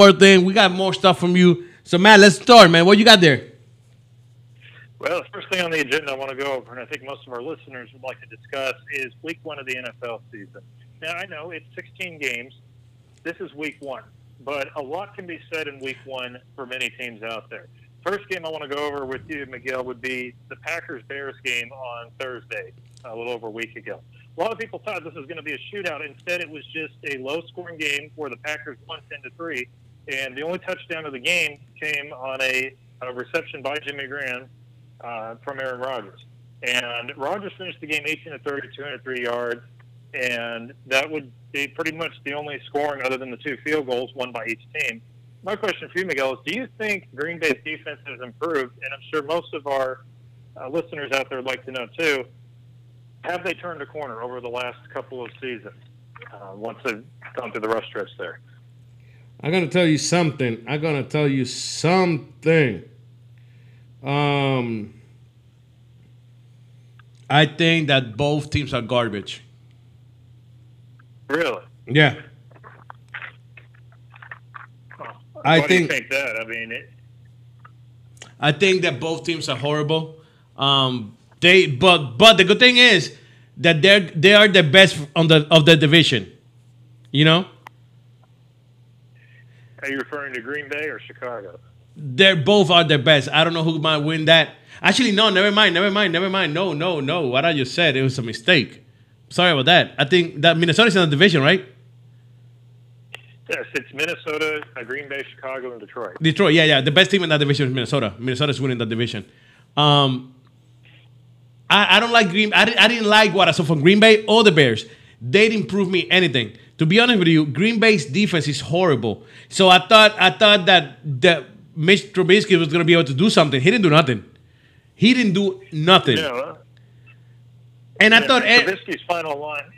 more thing. We got more stuff from you. So Matt, let's start, man. What you got there? Well, the first thing on the agenda I want to go over, and I think most of our listeners would like to discuss, is week one of the NFL season. Now, I know it's 16 games. This is week one, but a lot can be said in week one for many teams out there. First game I want to go over with you, Miguel, would be the Packers Bears game on Thursday, a little over a week ago. A lot of people thought this was going to be a shootout. Instead, it was just a low scoring game where the Packers won 10 to 3. And the only touchdown of the game came on a, a reception by Jimmy Graham uh, from Aaron Rodgers. And Rodgers finished the game 18 to 30, 203 yards. And that would be pretty much the only scoring other than the two field goals won by each team. My question for you, Miguel, is do you think Green Bay's defense has improved? And I'm sure most of our uh, listeners out there would like to know, too. Have they turned a corner over the last couple of seasons uh, once they've gone through the rush stretch there? I'm gonna tell you something. I'm gonna tell you something. Um, I think that both teams are garbage. Really? Yeah. I Why think- do you think that? I mean, it, I think that both teams are horrible. Um, they but but the good thing is that they're they are the best on the of the division. You know, are you referring to Green Bay or Chicago? they're both are the best. I don't know who might win that. Actually, no, never mind, never mind, never mind. No, no, no. What I just said, it was a mistake. Sorry about that. I think that Minnesota's in the division, right? Yes, it's Minnesota, Green Bay, Chicago, and Detroit. Detroit, yeah, yeah. The best team in that division is Minnesota. Minnesota's winning that division. Um, I, I don't like Green. I, I didn't like what I saw from Green Bay or the Bears. They didn't prove me anything. To be honest with you, Green Bay's defense is horrible. So I thought I thought that that Mitch Trubisky was going to be able to do something. He didn't do nothing. He didn't do nothing. Yeah, And I yeah, thought, Trubisky's final line.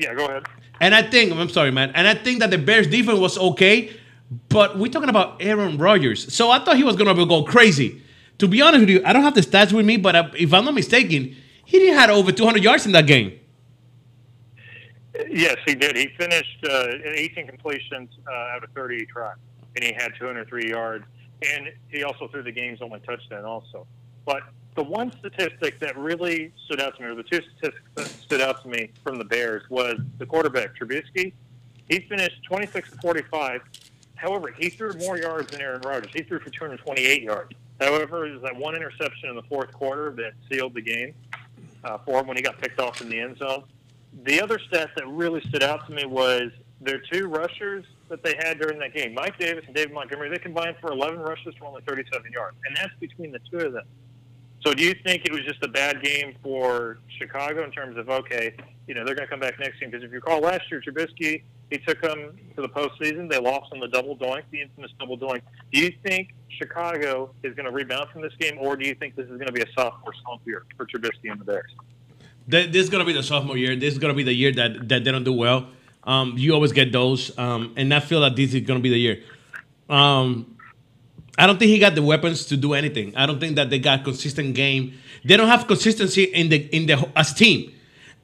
Yeah, go ahead. and I think I'm sorry, man. And I think that the Bears defense was okay, but we're talking about Aaron Rodgers. So I thought he was going to go crazy. To be honest with you, I don't have the stats with me, but if I'm not mistaken, he didn't have over 200 yards in that game. Yes, he did. He finished uh, 18 completions uh, out of 30 tries, and he had 203 yards. And he also threw the game's only touchdown, also. But the one statistic that really stood out to me, or the two statistics that stood out to me from the Bears, was the quarterback Trubisky. He finished 26 to 45. However, he threw more yards than Aaron Rodgers. He threw for 228 yards. However, there's that one interception in the fourth quarter that sealed the game uh, for him when he got picked off in the end zone. The other stat that really stood out to me was their two rushers that they had during that game, Mike Davis and David Montgomery. They combined for 11 rushes for only 37 yards, and that's between the two of them. So, do you think it was just a bad game for Chicago in terms of okay, you know they're going to come back next game? Because if you recall last year, Trubisky he took them to the postseason. They lost on the double doink, the infamous double doink. Do you think Chicago is going to rebound from this game, or do you think this is going to be a sophomore slump year for Trubisky and the Bears? Th- This is gonna be the sophomore year. This is gonna be the year that, that they don't do well. Um, you always get those, um, and I feel that this is gonna be the year. Um, I don't think he got the weapons to do anything. I don't think that they got consistent game. They don't have consistency in the in the as team.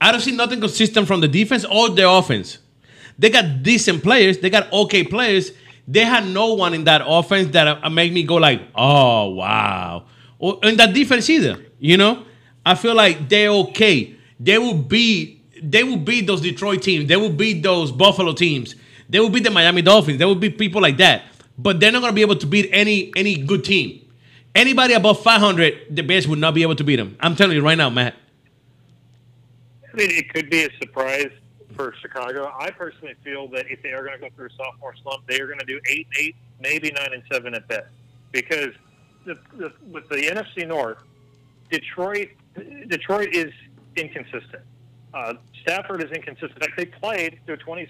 I don't see nothing consistent from the defense or the offense. They got decent players. They got okay players. They had no one in that offense that uh, make me go like, oh wow, or in that defense either. You know, I feel like they're okay. They will be. They will beat those Detroit teams. They will beat those Buffalo teams. They will beat the Miami Dolphins. They will be people like that. But they're not going to be able to beat any any good team. Anybody above 500, the Bears would not be able to beat them. I'm telling you right now, Matt. I mean, it could be a surprise for Chicago. I personally feel that if they are going to go through a sophomore slump, they are going to do eight and eight, maybe nine and seven at best. Because the, the, with the NFC North, Detroit, Detroit is inconsistent. Uh, Stafford is inconsistent. They played to a 27-27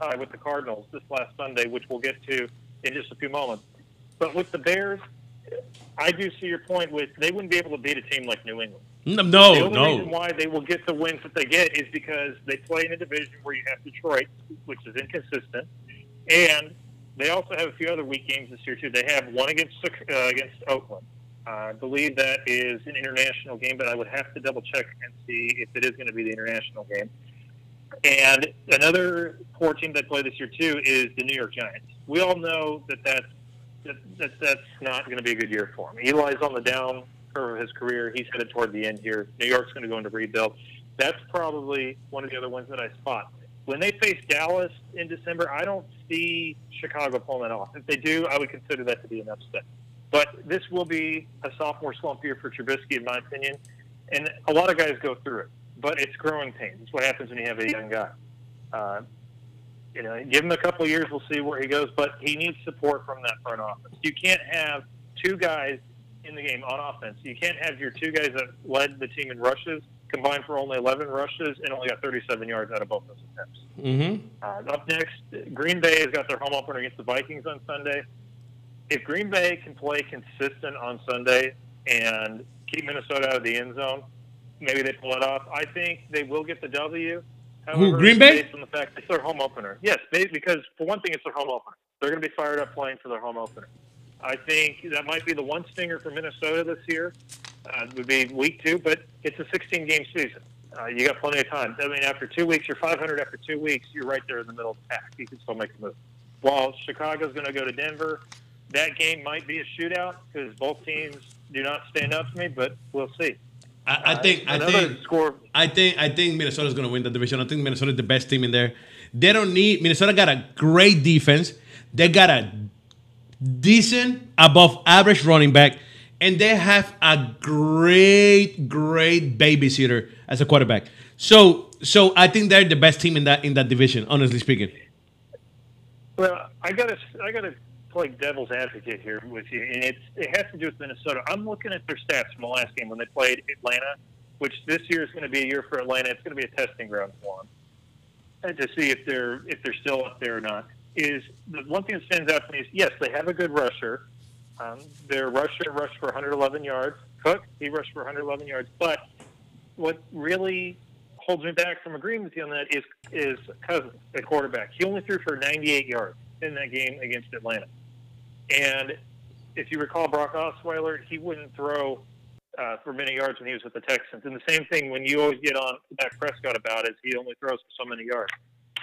tie with the Cardinals this last Sunday, which we'll get to in just a few moments. But with the Bears, I do see your point with they wouldn't be able to beat a team like New England. No, The no, only reason why they will get the wins that they get is because they play in a division where you have Detroit, which is inconsistent, and they also have a few other weak games this year too. They have one against uh, against Oakland. I believe that is an international game, but I would have to double check and see if it is going to be the international game. And another poor team that play this year too is the New York Giants. We all know that that's that, that that's not going to be a good year for him. Eli's on the down curve of his career. He's headed toward the end here. New York's going to go into rebuild. That's probably one of the other ones that I spot. When they face Dallas in December, I don't see Chicago pulling that off. If they do, I would consider that to be an upset. But this will be a sophomore slump year for Trubisky, in my opinion. And a lot of guys go through it, but it's growing pains. It's what happens when you have a young guy. Uh, you know, give him a couple of years, we'll see where he goes. But he needs support from that front office. You can't have two guys in the game on offense. You can't have your two guys that led the team in rushes combined for only 11 rushes and only got 37 yards out of both those attempts. Mm-hmm. Uh, up next, Green Bay has got their home opener against the Vikings on Sunday. If Green Bay can play consistent on Sunday and keep Minnesota out of the end zone, maybe they pull it off. I think they will get the W. However, Green Bay? Based on the fact it's their home opener. Yes, because for one thing, it's their home opener. They're going to be fired up playing for their home opener. I think that might be the one stinger for Minnesota this year. Uh, would be week two, but it's a 16 game season. Uh, you got plenty of time. I mean, after two weeks, you're 500. After two weeks, you're right there in the middle of the pack. You can still make a move. While Chicago's going to go to Denver, that game might be a shootout because both teams do not stand up to me, but we'll see. I, I think uh, I think score. I think I think Minnesota's going to win the division. I think Minnesota is the best team in there. They don't need Minnesota got a great defense. They got a decent above average running back, and they have a great great babysitter as a quarterback. So so I think they're the best team in that in that division. Honestly speaking. Well, I gotta I gotta play devil's advocate here with you, and it's it has to do with Minnesota. I'm looking at their stats from the last game when they played Atlanta, which this year is going to be a year for Atlanta. It's going to be a testing ground for them and to see if they're if they're still up there or not. Is the one thing that stands out to me is yes, they have a good rusher. Um, their rusher rushed for 111 yards. Cook he rushed for 111 yards, but what really holds me back from agreeing with you on that is is Cousins, the quarterback. He only threw for 98 yards in that game against Atlanta. And if you recall Brock Osweiler, he wouldn't throw uh, for many yards when he was with the Texans. And the same thing when you always get on Dak Prescott about is he only throws for so many yards.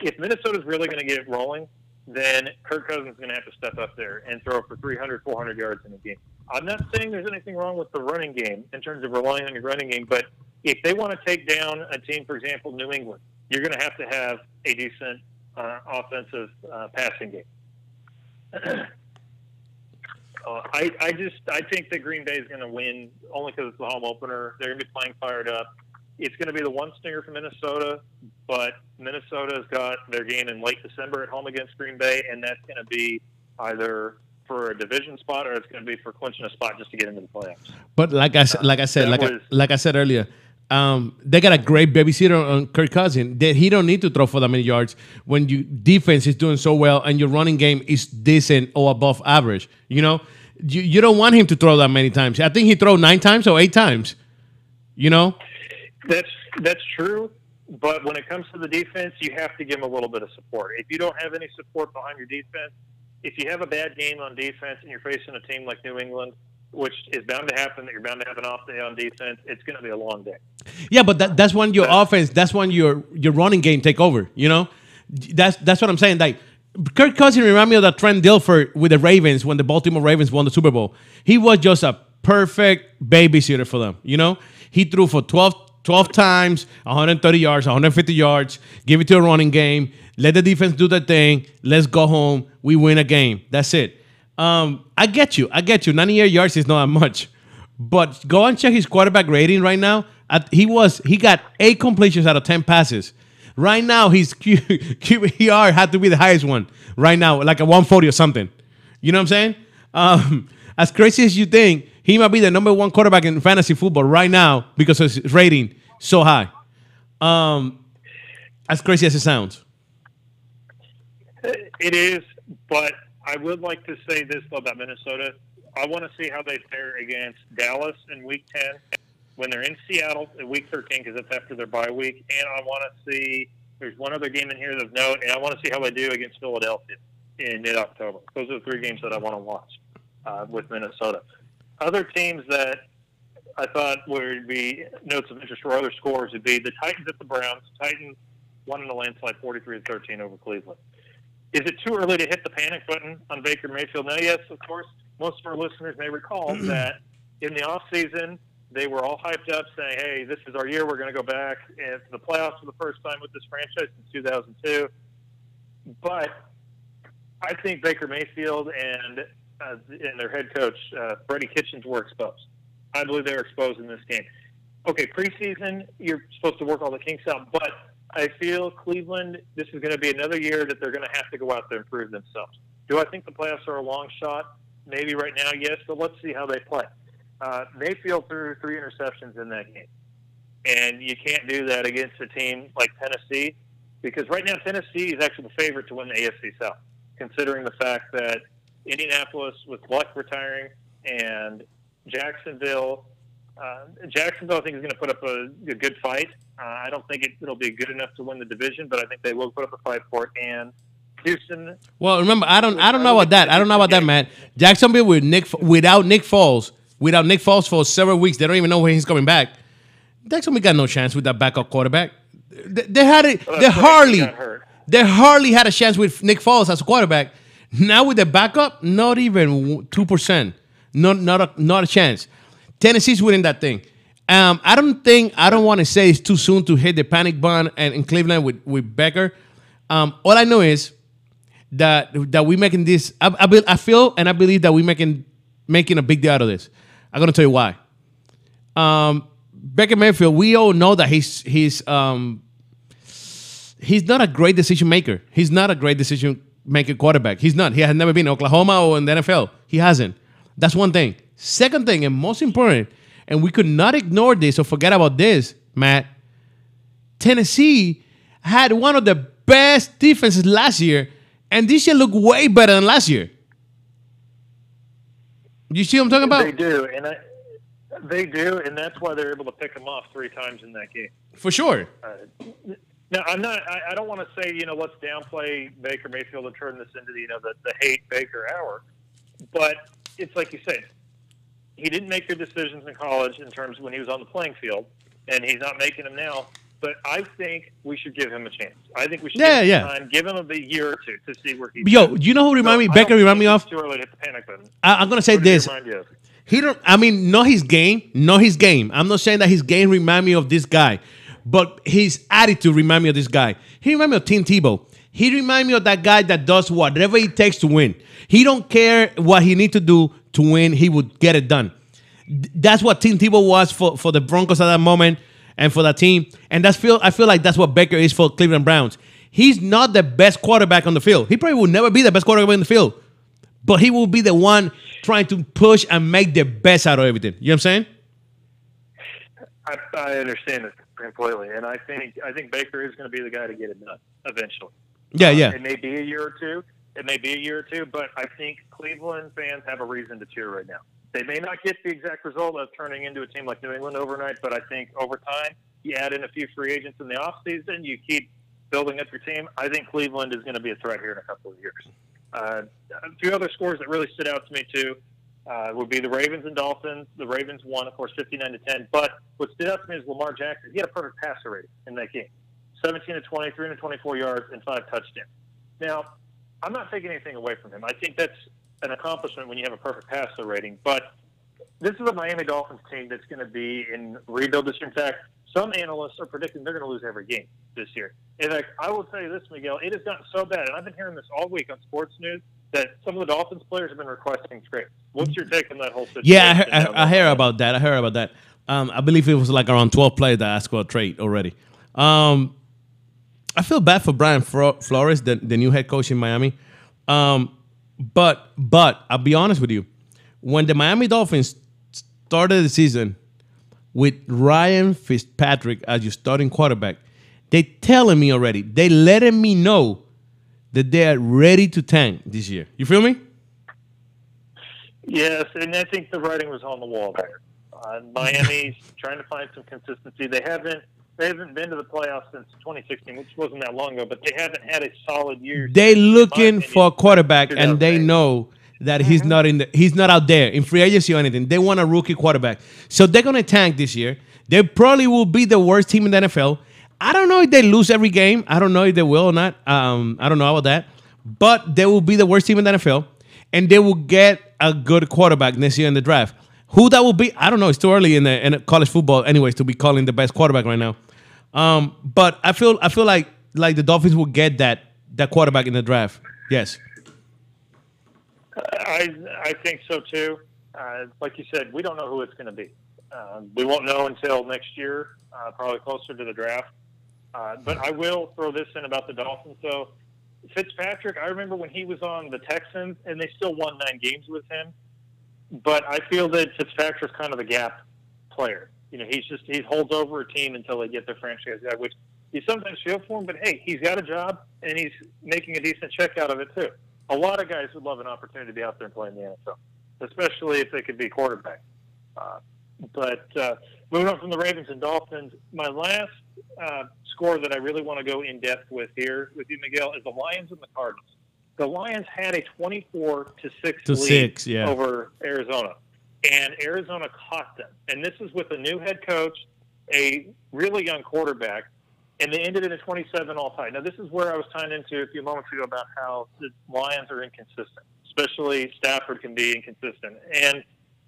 If Minnesota's really going to get it rolling, then Kirk Cousins is going to have to step up there and throw for 300, 400 yards in a game. I'm not saying there's anything wrong with the running game in terms of relying on your running game, but if they want to take down a team, for example, New England, you're going to have to have a decent uh, offensive uh, passing game. Uh, I, I just I think that Green Bay is going to win only because it's the home opener. They're going to be playing fired up. It's going to be the one stinger for Minnesota, but Minnesota's got their game in late December at home against Green Bay, and that's going to be either for a division spot or it's going to be for clinching a spot just to get into the playoffs. But like I like I said, like was, I, like I said earlier, um, they got a great babysitter on Kirk Cousins. That he don't need to throw for that many yards when your defense is doing so well and your running game is decent or above average. You know, you, you don't want him to throw that many times. I think he threw nine times or eight times. You know, that's that's true. But when it comes to the defense, you have to give him a little bit of support. If you don't have any support behind your defense, if you have a bad game on defense and you're facing a team like New England, which is bound to happen that you're bound to have an off day on defense, it's going to be a long day. Yeah, but that, that's when your offense, that's when your your running game take over. You know, that's that's what I'm saying. Like Kirk Cousins remind me of that Trent Dilfer with the Ravens when the Baltimore Ravens won the Super Bowl. He was just a perfect babysitter for them. You know, he threw for 12, 12 times, 130 yards, 150 yards. Give it to a running game. Let the defense do their thing. Let's go home. We win a game. That's it. Um, I get you. I get you. 98 yards is not that much. But go and check his quarterback rating right now. At, he was he got eight completions out of 10 passes. Right now, his QBR had to be the highest one. Right now, like a 140 or something. You know what I'm saying? Um, as crazy as you think, he might be the number one quarterback in fantasy football right now because his rating so high. Um, as crazy as it sounds. It is, but I would like to say this though about Minnesota. I want to see how they fare against Dallas in Week 10 when they're in Seattle in Week 13 because it's after their bye week, and I want to see. There's one other game in here of note, and I want to see how they do against Philadelphia in mid-October. Those are the three games that I want to watch uh, with Minnesota. Other teams that I thought would be notes of interest or other scores would be the Titans at the Browns. Titans won in a landslide 43 to 13 over Cleveland. Is it too early to hit the panic button on Baker Mayfield? Now, yes, of course, most of our listeners may recall that in the offseason, they were all hyped up saying, hey, this is our year. We're going to go back into the playoffs for the first time with this franchise since 2002. But I think Baker Mayfield and, uh, and their head coach, uh, Freddie Kitchens, were exposed. I believe they were exposed in this game. Okay, preseason, you're supposed to work all the kinks out, but I feel Cleveland, this is going to be another year that they're going to have to go out there and prove themselves. Do I think the playoffs are a long shot? Maybe right now, yes, but let's see how they play. Uh, Mayfield threw three interceptions in that game. And you can't do that against a team like Tennessee because right now Tennessee is actually the favorite to win the AFC South, considering the fact that Indianapolis with Luck retiring and Jacksonville. Uh, Jacksonville, I think, is going to put up a, a good fight. Uh, I don't think it, it'll be good enough to win the division, but I think they will put up a fight for it. And Houston. Well, remember, I don't, I don't know about that. I don't know about that, man. Jacksonville with Nick, without Nick Foles, without Nick Foles for several weeks, they don't even know when he's coming back. Jacksonville we got no chance with that backup quarterback. They, they had it. Well, they that's right, he hardly, they hardly had a chance with Nick Foles as a quarterback. Now with the backup, not even two percent. Not, not, a, not a chance. Tennessee's winning that thing. Um, I don't think I don't want to say it's too soon to hit the panic button and in Cleveland with with Becker. Um, all I know is that that we making this. I, I, be- I feel and I believe that we making making a big deal out of this. I'm gonna tell you why. Um, Becker Mayfield, we all know that he's he's um, he's not a great decision maker. He's not a great decision maker quarterback. He's not. He has never been in Oklahoma or in the NFL. He hasn't. That's one thing. Second thing, and most important, and we could not ignore this or forget about this, Matt. Tennessee had one of the best defenses last year, and this year looked way better than last year. You see what I'm talking about? They do, and I, they do, and that's why they're able to pick them off three times in that game. For sure. Uh, now, I'm not. I, I don't want to say you know let's downplay Baker Mayfield and turn this into the, you know the, the hate Baker hour, but it's like you said, he didn't make good decisions in college in terms of when he was on the playing field, and he's not making them now. But I think we should give him a chance. I think we should Yeah, give him yeah. time, give him a year or two to see where he. Yo, you know who remind me? I Becker remind me of. Too early to hit the panic button. I, I'm gonna say Who this. He don't. I mean, not his game, not his game. I'm not saying that his game remind me of this guy, but his attitude remind me of this guy. He remind me of Tim Tebow. He remind me of that guy that does whatever it takes to win. He don't care what he need to do to win. He would get it done. That's what Tim Tebow was for, for the Broncos at that moment and for that team. And that's feel I feel like that's what Baker is for Cleveland Browns. He's not the best quarterback on the field. He probably will never be the best quarterback in the field but he will be the one trying to push and make the best out of everything. You know what I'm saying? I, I understand it completely, and I think I think Baker is going to be the guy to get it done eventually. Yeah, yeah. Uh, it may be a year or two. It may be a year or two, but I think Cleveland fans have a reason to cheer right now. They may not get the exact result of turning into a team like New England overnight, but I think over time, you add in a few free agents in the offseason, you keep building up your team. I think Cleveland is going to be a threat here in a couple of years. Uh, a few other scores that really stood out to me too uh, would be the Ravens and Dolphins. The Ravens won, of course, 59 to 10. But what stood out to me is Lamar Jackson. He had a perfect passer rating in that game 17 to 20, 324 yards, and five touchdowns. Now, I'm not taking anything away from him. I think that's an accomplishment when you have a perfect passer rating. But this is a Miami Dolphins team that's going to be in rebuild this year. In fact, some analysts are predicting they're going to lose every game this year. In fact, I will tell you this, Miguel, it has gotten so bad, and I've been hearing this all week on sports news, that some of the Dolphins players have been requesting trades. What's your take on that whole situation? Yeah, I, I, I heard about that. I heard about that. Um, I believe it was like around 12 players that asked for a trade already. Um, I feel bad for Brian Flores, the, the new head coach in Miami. Um, but but I'll be honest with you, when the Miami Dolphins started the season with Ryan Fitzpatrick as your starting quarterback, they telling me already, they letting me know that they are ready to tank this year. You feel me? Yes, and I think the writing was on the wall there. Uh, Miami's trying to find some consistency. They haven't they haven't been to the playoffs since 2016, which wasn't that long ago, but they haven't had a solid year. They since, looking opinion, for a quarterback, and they know that he's not in the he's not out there in free agency or anything. They want a rookie quarterback, so they're gonna tank this year. They probably will be the worst team in the NFL. I don't know if they lose every game. I don't know if they will or not. Um, I don't know about that. But they will be the worst team in the NFL, and they will get a good quarterback next year in the draft. Who that will be, I don't know. It's too early in the in college football, anyways, to be calling the best quarterback right now. Um, but I feel I feel like like the Dolphins will get that that quarterback in the draft. Yes. I I think so too. Uh, like you said, we don't know who it's going to be. Uh, we won't know until next year, uh, probably closer to the draft. Uh, but I will throw this in about the Dolphins. So Fitzpatrick, I remember when he was on the Texans, and they still won nine games with him. But I feel that Fitzpatrick's kind of a gap player. You know, he's just he holds over a team until they get their franchise guy, which you sometimes feel for him. But hey, he's got a job and he's making a decent check out of it too. A lot of guys would love an opportunity to be out there and play in the NFL, especially if they could be quarterback. Uh, but uh, moving on from the Ravens and Dolphins, my last uh, score that I really want to go in depth with here with you, Miguel, is the Lions and the Cardinals. The Lions had a 24 to six To lead six, yeah. over Arizona, and Arizona caught them. And this is with a new head coach, a really young quarterback, and they ended in a 27 all tie. Now, this is where I was tying into a few moments ago about how the Lions are inconsistent, especially Stafford can be inconsistent, and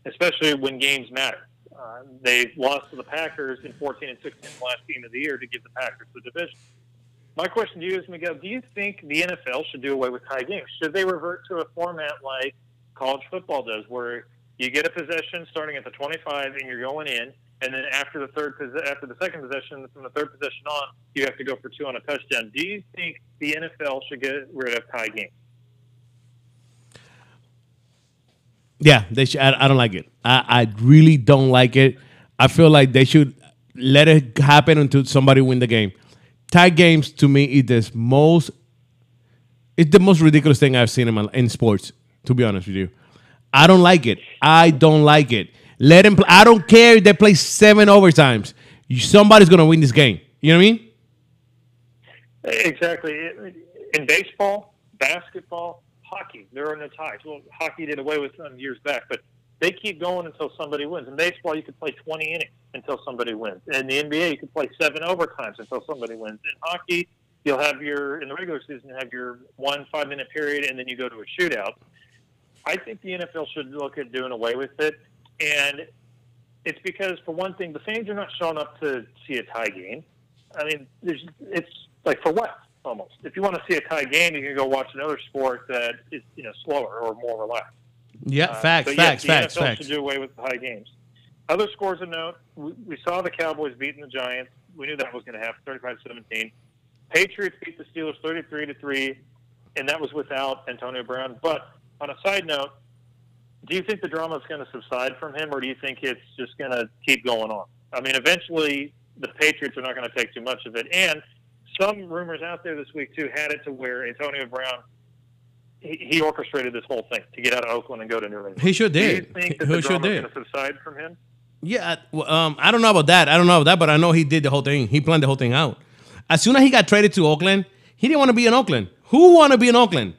especially when games matter. Uh, they lost to the Packers in 14 and 16, the last game of the year, to give the Packers the division. My question to you is, Miguel, do you think the NFL should do away with tie games? Should they revert to a format like college football does, where you get a possession starting at the 25 and you're going in, and then after the third after the second possession, from the third possession on, you have to go for two on a touchdown. Do you think the NFL should get rid of tie games? Yeah, they should. I, I don't like it. I, I really don't like it. I feel like they should let it happen until somebody win the game. Tie games to me is the most. It's the most ridiculous thing I've seen in my in sports. To be honest with you, I don't like it. I don't like it. Let them. Play. I don't care if they play seven overtimes. Somebody's gonna win this game. You know what I mean? Exactly. In baseball, basketball, hockey, there are no ties. Well, hockey did away with them years back, but they keep going until somebody wins. In baseball, you could play 20 innings until somebody wins. In the NBA, you could play seven overtimes until somebody wins. In hockey, you'll have your in the regular season have your one five minute period, and then you go to a shootout. I think the NFL should look at doing away with it, and it's because for one thing, the fans are not showing up to see a tie game. I mean, there's, it's like for what? Almost. If you want to see a tie game, you can go watch another sport that is you know slower or more relaxed. Yeah, Uh, facts, yes, facts, the facts, NFL facts. should do away with the high games. Other scores of note: we, we saw the Cowboys beating the Giants. We knew that was going to happen, 35-17. Patriots beat the Steelers 33 to three, and that was without Antonio Brown. But on a side note, do you think the drama is going to subside from him, or do you think it's just going to keep going on? I mean, eventually the Patriots are not going to take too much of it, and some rumors out there this week too had it to where Antonio Brown he, he orchestrated this whole thing to get out of Oakland and go to New England. He sure did. Do you think that He the drama is going to subside from him? Yeah, well, um, I don't know about that. I don't know about that, but I know he did the whole thing. He planned the whole thing out. As soon as he got traded to Oakland, he didn't want to be in Oakland. Who want to be in Oakland?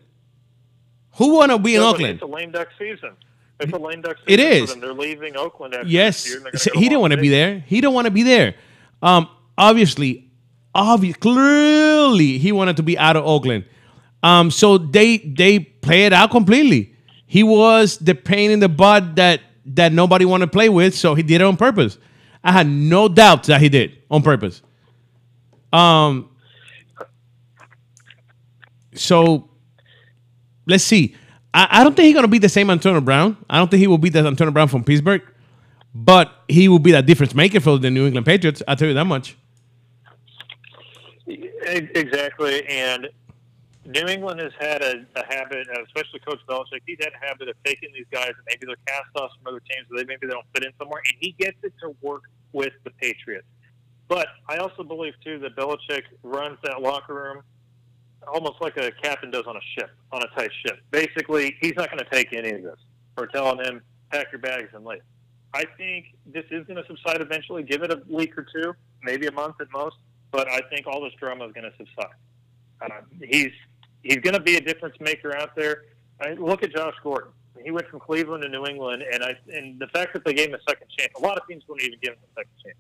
Who want to be in Oakland? It's a lame duck season. It's a lame duck season. is. For them. They're leaving Oakland after Yes, this year. he didn't want to be there. He don't want to be there. Um, obviously, obvious, clearly, he wanted to be out of Oakland. Um, so they they play it out completely. He was the pain in the butt that that nobody wanted to play with, so he did it on purpose. I had no doubt that he did on purpose. Um. So let's see. I, I don't think he's gonna be the same Antonio Brown. I don't think he will be the Antonio Brown from Pittsburgh, but he will be that difference maker for the New England Patriots. I'll tell you that much. Exactly. And New England has had a, a habit, uh, especially Coach Belichick, he's had a habit of taking these guys and maybe they're cast offs from other teams, or they maybe they don't fit in somewhere, and he gets it to work with the Patriots. But I also believe too that Belichick runs that locker room almost like a captain does on a ship, on a tight ship. Basically, he's not going to take any of this. We're telling him pack your bags and leave. I think this is going to subside eventually. Give it a week or two, maybe a month at most. But I think all this drama is going to subside. Uh, he's he's going to be a difference maker out there. I, look at Josh Gordon. He went from Cleveland to New England, and I and the fact that they gave him a second chance. A lot of teams wouldn't even give him a second chance.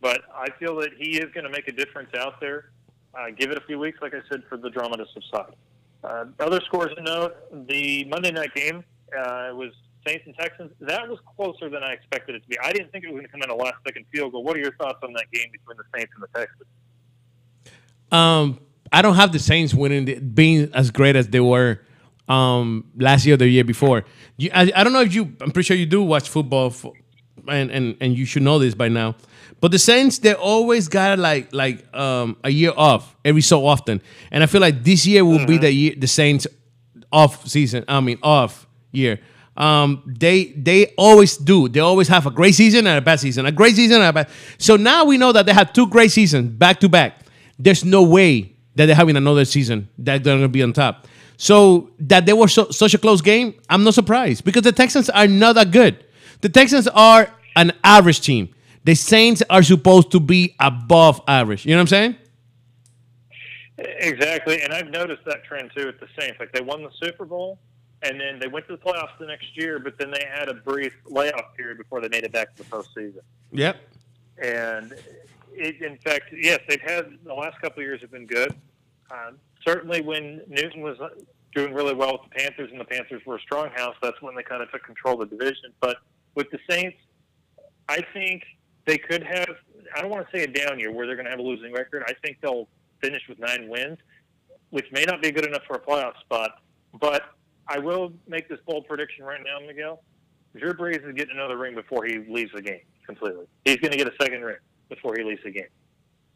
But I feel that he is going to make a difference out there. Uh, give it a few weeks, like I said, for the drama to subside. Uh, other scores to note: the Monday night game uh, was Saints and Texans. That was closer than I expected it to be. I didn't think it was going to come in a last-second field goal. What are your thoughts on that game between the Saints and the Texans? Um, I don't have the Saints winning, being as great as they were um, last year or the year before. You, I, I don't know if you. I'm pretty sure you do watch football, for, and and and you should know this by now. But the Saints, they always got like like um, a year off every so often, and I feel like this year will be the year the Saints off season. I mean off year. Um, they they always do. They always have a great season and a bad season, a great season and a bad. So now we know that they have two great seasons back to back. There's no way that they're having another season that they're going to be on top. So that they were so, such a close game, I'm not surprised because the Texans are not that good. The Texans are an average team. The Saints are supposed to be above average. You know what I'm saying? Exactly, and I've noticed that trend too at the Saints. Like they won the Super Bowl, and then they went to the playoffs the next year, but then they had a brief layoff period before they made it back to the postseason. Yep. And it, in fact, yes, they've had the last couple of years have been good. Um, certainly, when Newton was doing really well with the Panthers, and the Panthers were a strong house, that's when they kind of took control of the division. But with the Saints, I think they could have. I don't want to say a down year where they're going to have a losing record. I think they'll finish with nine wins, which may not be good enough for a playoff spot. But I will make this bold prediction right now, Miguel. Drew Brees is getting another ring before he leaves the game completely. He's going to get a second ring before he leaves the game.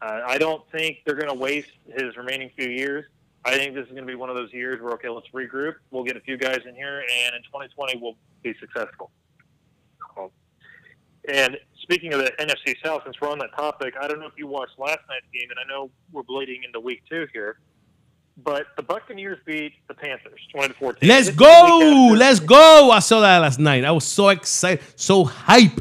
Uh, I don't think they're going to waste his remaining few years. I think this is going to be one of those years where, okay, let's regroup. We'll get a few guys in here, and in 2020, we'll be successful. And speaking of the NFC South, since we're on that topic, I don't know if you watched last night's game, and I know we're bleeding into week two here, but the Buccaneers beat the Panthers 20 to 14. Let's go! Let's go! I saw that last night. I was so excited, so hype.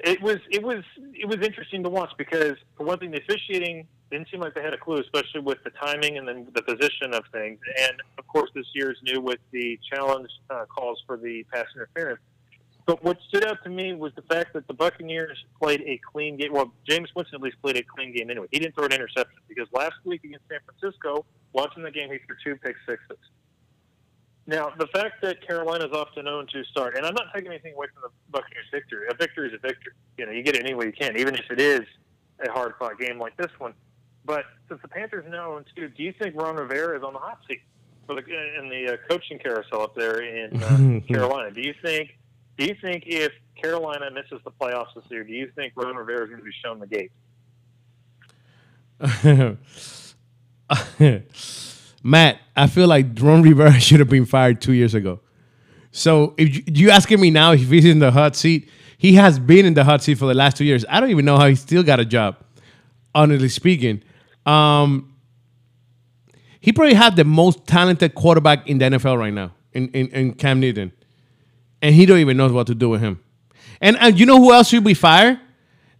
It was it was it was interesting to watch because for one thing, the officiating didn't seem like they had a clue, especially with the timing and then the position of things. And of course, this year is new with the challenge uh, calls for the pass interference. But what stood out to me was the fact that the Buccaneers played a clean game. Well, Jameis Winston at least played a clean game anyway. He didn't throw an interception because last week against San Francisco, watching the game, he threw two pick sixes. Now, the fact that Carolina is often known to start, and I'm not taking anything away from the Buccaneers' victory. A victory is a victory. You know, you get it any way you can, even if it is a hard-fought game like this one. But since the Panthers are now 0 do you think Ron Rivera is on the hot seat for the, in the uh, coaching carousel up there in uh, Carolina? Do you think do you think if Carolina misses the playoffs this year, do you think Ron Rivera is going to be shown the gate? Matt, I feel like Ron Rivera should have been fired two years ago. So if you, you asking me now if he's in the hot seat, he has been in the hot seat for the last two years. I don't even know how he still got a job. Honestly speaking, um, he probably had the most talented quarterback in the NFL right now, in, in, in Cam Newton and he don't even know what to do with him. And and you know who else should be fired?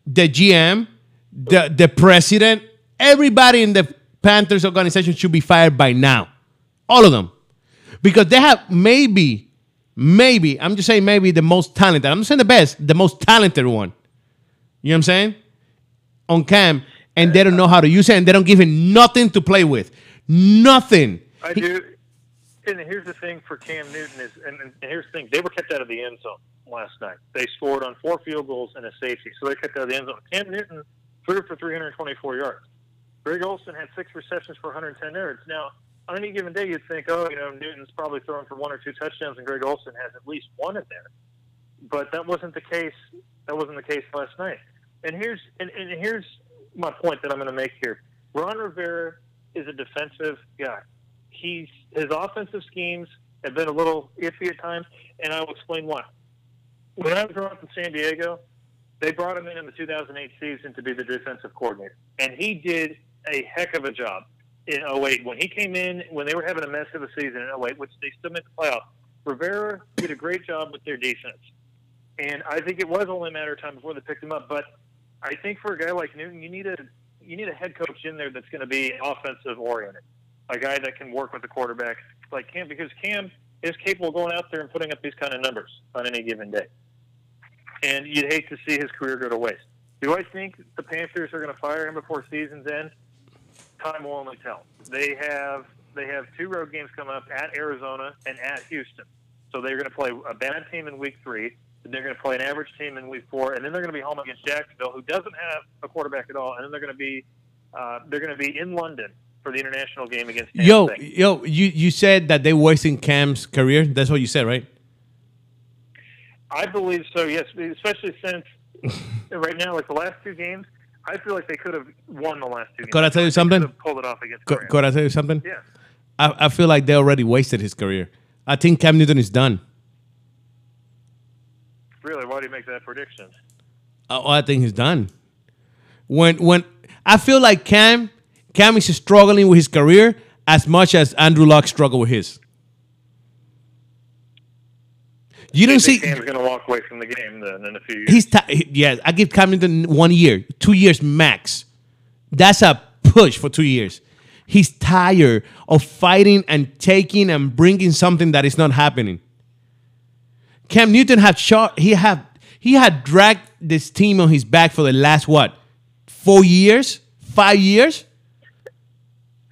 The GM, the the president, everybody in the Panthers organization should be fired by now. All of them. Because they have maybe, maybe, I'm just saying maybe the most talented. I'm saying the best, the most talented one. You know what I'm saying? On cam, and they don't know how to use it, and they don't give him nothing to play with. Nothing. I do and here's the thing for Cam Newton is, and, and here's the thing: they were kept out of the end zone last night. They scored on four field goals and a safety, so they kept out of the end zone. Cam Newton threw for 324 yards. Greg Olsen had six receptions for 110 yards. Now, on any given day, you'd think, oh, you know, Newton's probably throwing for one or two touchdowns, and Greg Olsen has at least one in there. But that wasn't the case. That wasn't the case last night. And here's and, and here's my point that I'm going to make here. Ron Rivera is a defensive guy he's his offensive schemes have been a little iffy at times, and I will explain why. When I was growing up in San Diego, they brought him in in the 2008 season to be the defensive coordinator, and he did a heck of a job in 08. When he came in, when they were having a mess of a season in 08, which they still made the playoffs, Rivera did a great job with their defense. And I think it was only a matter of time before they picked him up. But I think for a guy like Newton, you need a you need a head coach in there that's going to be offensive oriented a guy that can work with the quarterback like Cam, because Cam is capable of going out there and putting up these kind of numbers on any given day. And you'd hate to see his career go to waste. Do I think the Panthers are going to fire him before season's end? Time will only tell. They have they have two road games coming up at Arizona and at Houston. So they're going to play a bad team in week three. They're going to play an average team in week four, and then they're going to be home against Jacksonville, who doesn't have a quarterback at all. And then they're going to be uh, they're going to be in London for the international game against. Tampa Yo, Bay. yo, you you said that they're wasting Cam's career. That's what you said, right? I believe so. Yes, especially since right now, like the last two games, I feel like they could have won the last two games. Could I tell you They something? could pulled it off against Co- Graham. could I tell you something? Yeah. I, I feel like they already wasted his career. I think Cam Newton is done. Really? Why do you make that prediction? Uh, I think he's done. When when I feel like Cam Cam is struggling with his career as much as Andrew Luck struggled with his. You I didn't see Cam's going to walk away from the game then in a few years. he's ti yeah. I give Cam Newton one year, two years max. That's a push for two years. He's tired of fighting and taking and bringing something that is not happening. Cam Newton had shot. He had he had dragged this team on his back for the last what four years, five years.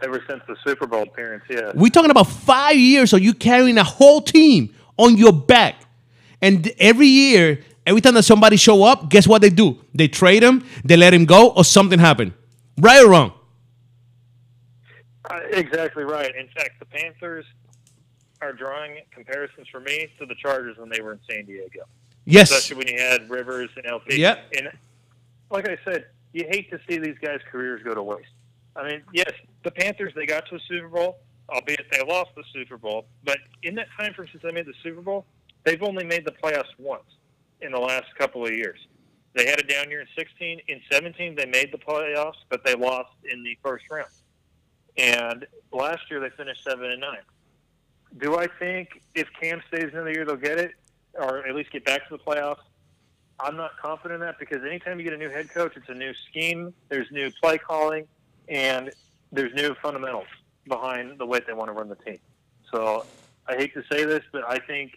Ever since the Super Bowl appearance, yeah. We're talking about five years of you carrying a whole team on your back. And every year, every time that somebody show up, guess what they do? They trade him, they let him go, or something happen. Right or wrong? Uh, exactly right. In fact, the Panthers are drawing comparisons for me to the Chargers when they were in San Diego, Yes. especially when you had Rivers and LT. Yep. And like I said, you hate to see these guys' careers go to waste. I mean, yes, the Panthers they got to a Super Bowl, albeit they lost the Super Bowl. But in that time frame since they made the Super Bowl, they've only made the playoffs once in the last couple of years. They had a down year in 16. In 17, they made the playoffs, but they lost in the first round. And last year they finished seven and nine. Do I think if Cam stays in the year they'll get it, or at least get back to the playoffs? I'm not confident in that because anytime you get a new head coach, it's a new scheme. There's new play calling, and there's new fundamentals behind the way they want to run the team. So I hate to say this, but I think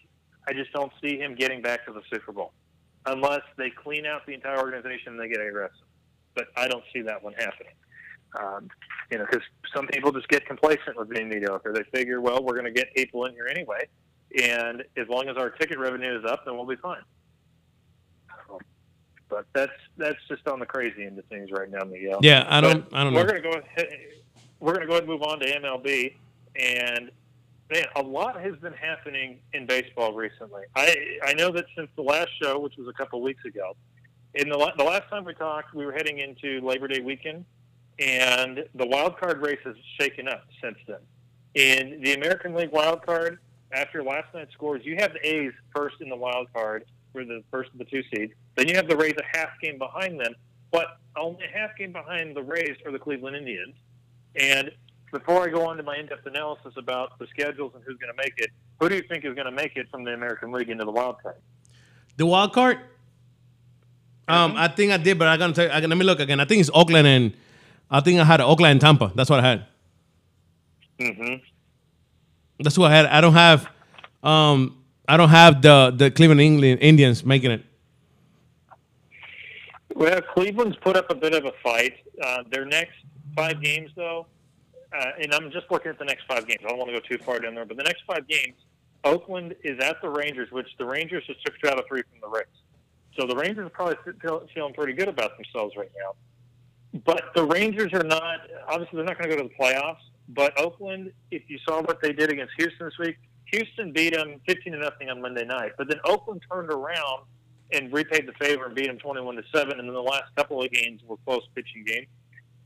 I just don't see him getting back to the Super Bowl unless they clean out the entire organization and they get aggressive. But I don't see that one happening. Um, you know, because some people just get complacent with being mediocre. They figure, well, we're going to get people in here anyway, and as long as our ticket revenue is up, then we'll be fine. But that's that's just on the crazy end of things right now, Miguel. yeah, I don't. But I don't we're know. gonna go ahead. We're gonna go ahead and move on to MLB, and man, a lot has been happening in baseball recently. I I know that since the last show, which was a couple weeks ago, in the the last time we talked, we were heading into Labor Day weekend, and the wild card race has shaken up since then. In the American League wild card, after last night's scores, you have the A's first in the wild card for the first of the two seeds. Then you have the Rays a half game behind them, but only a half game behind the Rays are the Cleveland Indians. And before I go on to my in-depth analysis about the schedules and who's going to make it, who do you think is going to make it from the American League into the wild card? The wild card. Um, I think I did, but I'm gonna tell you. I, let me look again. I think it's Oakland and I think I had Oakland and Tampa. That's what I had. Mm-hmm. That's what I had. I don't have. Um, I don't have the the Cleveland England Indians making it. Well, Cleveland's put up a bit of a fight. Uh, their next five games, though, uh, and I'm just looking at the next five games. I don't want to go too far down there, but the next five games, Oakland is at the Rangers, which the Rangers just took two out of three from the Rays. So the Rangers are probably feel, feeling pretty good about themselves right now. But the Rangers are not, obviously, they're not going to go to the playoffs. But Oakland, if you saw what they did against Houston this week, Houston beat them 15 to nothing on Monday night. But then Oakland turned around and repaid the favor and beat them 21 to 7. And then the last couple of games were close pitching games.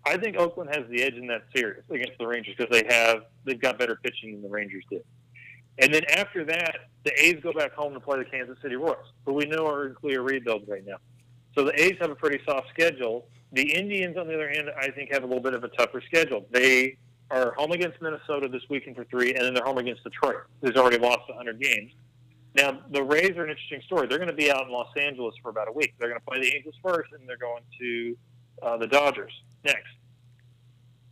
I think Oakland has the edge in that series against the Rangers because they have they've got better pitching than the Rangers did. And then after that, the A's go back home to play the Kansas City Royals, who we know are in clear rebuild right now. So the A's have a pretty soft schedule. The Indians, on the other hand, I think have a little bit of a tougher schedule. They are home against Minnesota this weekend for three, and then they're home against Detroit, who's already lost 100 games. Now, the Rays are an interesting story. They're going to be out in Los Angeles for about a week. They're going to play the Angels first, and they're going to uh, the Dodgers next.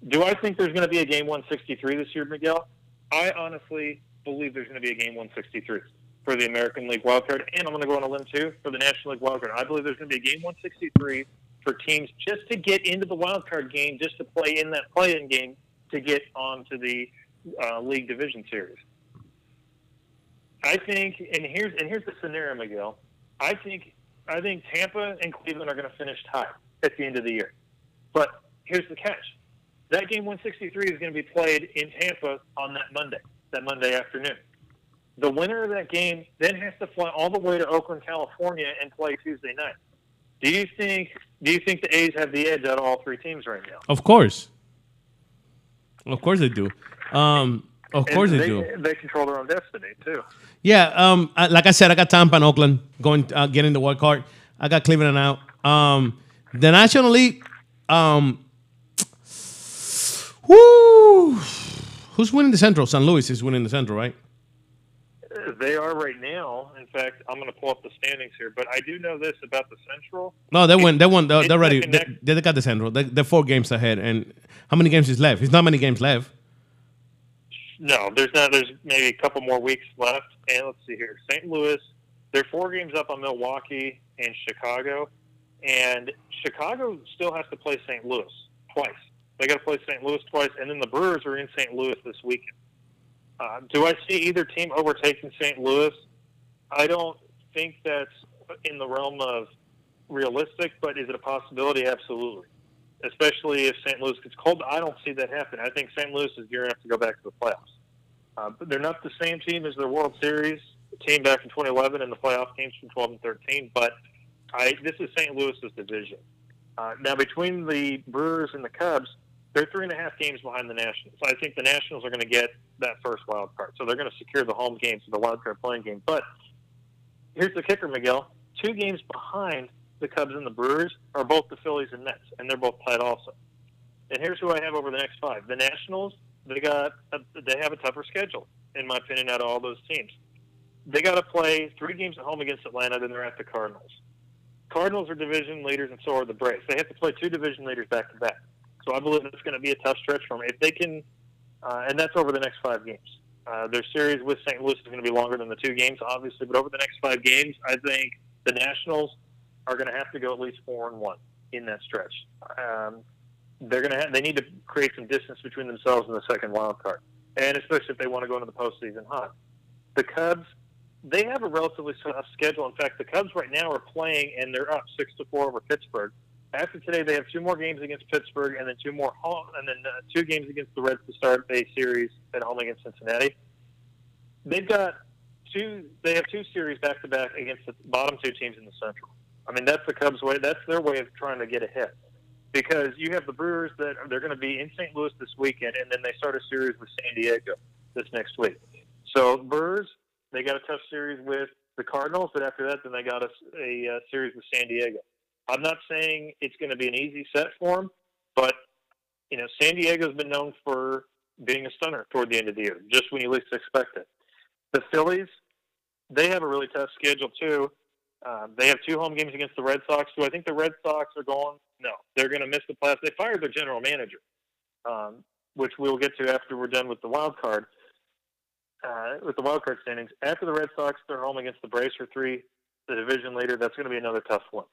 Do I think there's going to be a game 163 this year, Miguel? I honestly believe there's going to be a game 163 for the American League wildcard, and I'm going to go on a limb too for the National League wildcard. I believe there's going to be a game 163 for teams just to get into the wild card game, just to play in that play-in game to get onto the uh, league division series. I think, and here's and here's the scenario, Miguel. I think I think Tampa and Cleveland are going to finish tied at the end of the year. But here's the catch: that game 163 is going to be played in Tampa on that Monday, that Monday afternoon. The winner of that game then has to fly all the way to Oakland, California, and play Tuesday night. Do you think? Do you think the A's have the edge out of all three teams right now? Of course. Of course they do. Um, of And course they, they do. They control their own destiny too. Yeah. Um, I- like I said, I got Tampa and Oakland going uh, getting the wild card. I got Cleveland out. Um, the National League. Um, whoo, who's winning the Central? San Luis is winning the Central, right? They are right now. In fact, I'm going to pull up the standings here, but I do know this about the Central. No, they won. They won. They're, they're ready. They, they got the Central. They, they're four games ahead. And how many games is left? It's not many games left. No, there's not. There's maybe a couple more weeks left. And let's see here. St. Louis, they're four games up on Milwaukee and Chicago, and Chicago still has to play St. Louis twice. They got to play St. Louis twice, and then the Brewers are in St. Louis this weekend. Uh, do I see either team overtaking St. Louis? I don't think that's in the realm of realistic, but is it a possibility? Absolutely. Especially if St. Louis gets cold. I don't see that happen. I think St. Louis is gearing up to go back to the playoffs. Uh, but they're not the same team as their World Series team back in 2011 and the playoff games from 12 and 13. But I, this is St. Louis's division. Uh, now, between the Brewers and the Cubs, they're three and a half games behind the Nationals. I think the Nationals are going to get that first wild card, so they're going to secure the home games for the wild card playing game. But here's the kicker, Miguel: two games behind the Cubs and the Brewers are both the Phillies and Mets, and they're both tied also. And here's who I have over the next five: the Nationals. They got a, they have a tougher schedule, in my opinion, out of all those teams. They got to play three games at home against Atlanta, then they're at the Cardinals. Cardinals are division leaders, and so are the Braves. They have to play two division leaders back to back. So I believe it's going to be a tough stretch for them. If they can, uh, and that's over the next five games. Uh, their series with St. Louis is going to be longer than the two games, obviously, but over the next five games, I think the Nationals are going to have to go at least four and one in that stretch. Um, they're going to have, they need to create some distance between themselves and the second wild card, and especially if they want to go into the postseason hot. The Cubs, they have a relatively tough schedule. In fact, the Cubs right now are playing, and they're up six to four over Pittsburgh. After today, they have two more games against Pittsburgh, and then two more home, and then uh, two games against the Reds to start a series at home against Cincinnati. They've got two. They have two series back to back against the bottom two teams in the Central. I mean, that's the Cubs' way. That's their way of trying to get ahead. Because you have the Brewers that they're going to be in St. Louis this weekend, and then they start a series with San Diego this next week. So Brewers, they got a tough series with the Cardinals, but after that, then they got a, a, uh series with San Diego. I'm not saying it's going to be an easy set for them, but you know, San Diego's been known for being a stunner toward the end of the year, just when you least expect it. The Phillies, they have a really tough schedule too. Um, they have two home games against the Red Sox. Do I think the Red Sox are going? No, they're going to miss the playoffs. They fired their general manager, um, which we'll get to after we're done with the wild card. Uh, with the wild card standings, after the Red Sox, they're home against the Braves for three, the division leader. That's going to be another tough one.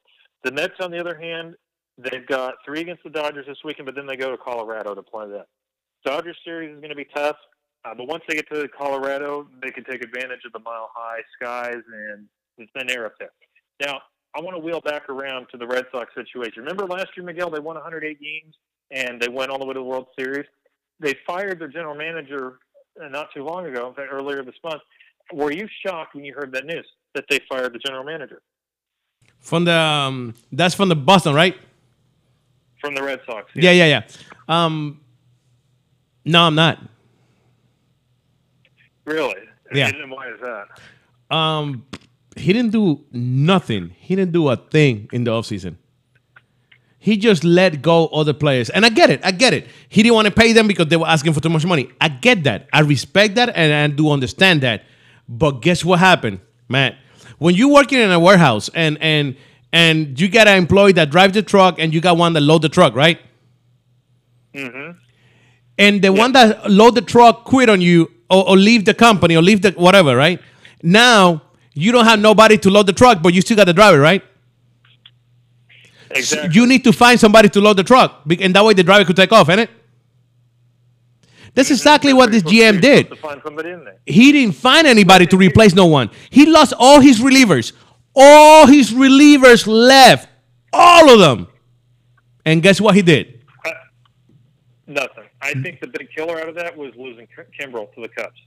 The Mets, on the other hand, they've got three against the Dodgers this weekend, but then they go to Colorado to play that. Dodgers series is going to be tough, uh, but once they get to Colorado, they can take advantage of the mile high skies and the thin air up there. Now, I want to wheel back around to the Red Sox situation. Remember last year, Miguel? They won 108 games and they went all the way to the World Series. They fired their general manager uh, not too long ago, in fact, earlier this month. Were you shocked when you heard that news that they fired the general manager From the um, that's from the Boston, right? from the Red Sox? Yeah, yeah, yeah. Um, no, I'm not. Really? Yeah. And why is that? Um, he didn't do nothing. He didn't do a thing in the offseason. He just let go other players. And I get it. I get it. He didn't want to pay them because they were asking for too much money. I get that. I respect that and I do understand that. But guess what happened, Matt? When you're working in a warehouse and and and you got an employee that drives the truck and you got one that load the truck, right? Mm-hmm. and the one that load the truck quit on you or, or leave the company or leave the whatever, right? Now you don't have nobody to load the truck, but you still got the driver, right? Exactly. You need to find somebody to load the truck, and that way the driver could take off, ain't it? That's exactly what this GM did. To find somebody in there. He didn't find anybody to replace no one. He lost all his relievers. All his relievers left. All of them. And guess what he did? Uh, nothing. I think the big killer out of that was losing Kim- Kimbrel to the Cubs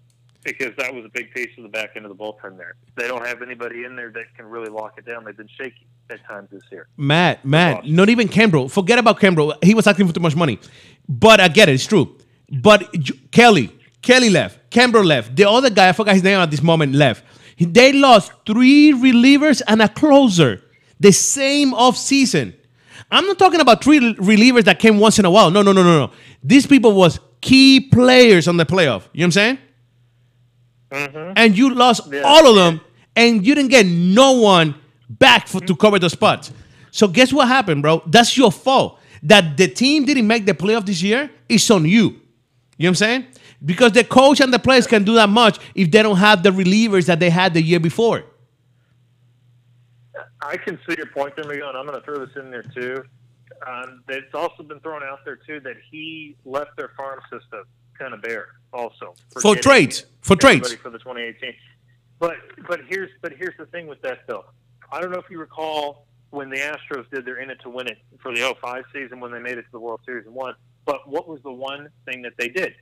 because that was a big piece of the back end of the bullpen there. They don't have anybody in there that can really lock it down. They've been shaky at times this year. Matt, Matt, not even Campbell. Forget about Campbell. He was asking for too much money. But I get it. It's true. But J- Kelly, Kelly left. Campbell left. The other guy, I forgot his name at this moment, left. They lost three relievers and a closer the same off season. I'm not talking about three relievers that came once in a while. No, no, no, no, no. These people was key players on the playoff. You know what I'm saying? Mm-hmm. And you lost Yeah. all of them, and you didn't get no one back for, to cover the spots. So guess what happened, bro? That's your fault. That the team didn't make the playoff this year is on you. You know what I'm saying? Because the coach and the players can do that much if they don't have the relievers that they had the year before. I can see your point there, Miguel, and I'm going to throw this in there too. Um, it's also been thrown out there too that he left their farm system kind of bare, also For trades. For trades. for the 2018. But but here's but here's the thing with that though. I don't know if you recall when the Astros did their in it to win it for the 05 season when they made it to the World Series and won. But what was the one thing that they did?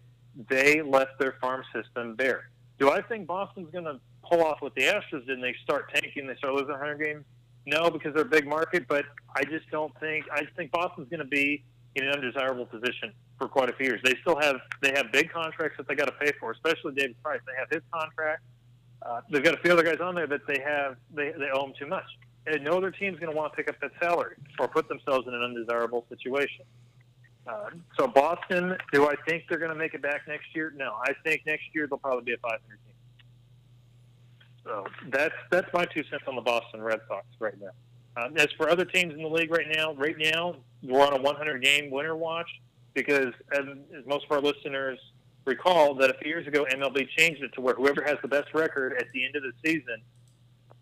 They left their farm system bare. Do I think Boston's going to pull off what the Astros did and they start tanking, they start losing 100 games? No, because they're a big market, but I just don't think I just think Boston's going to be in an undesirable position for quite a few years. They still have they have big contracts that they got to pay for, especially David Price. They have his contract. Uh, they've got a few other guys on there that they have they, they owe them too much. And no other team's going to want to pick up that salary or put themselves in an undesirable situation. So Boston, do I think they're going to make it back next year? No, I think next year they'll probably be a 500 team. So that's that's my two cents on the Boston Red Sox right now. Um, as for other teams in the league right now, right now we're on a 100 game winner watch because, as, as most of our listeners recall, that a few years ago MLB changed it to where whoever has the best record at the end of the season,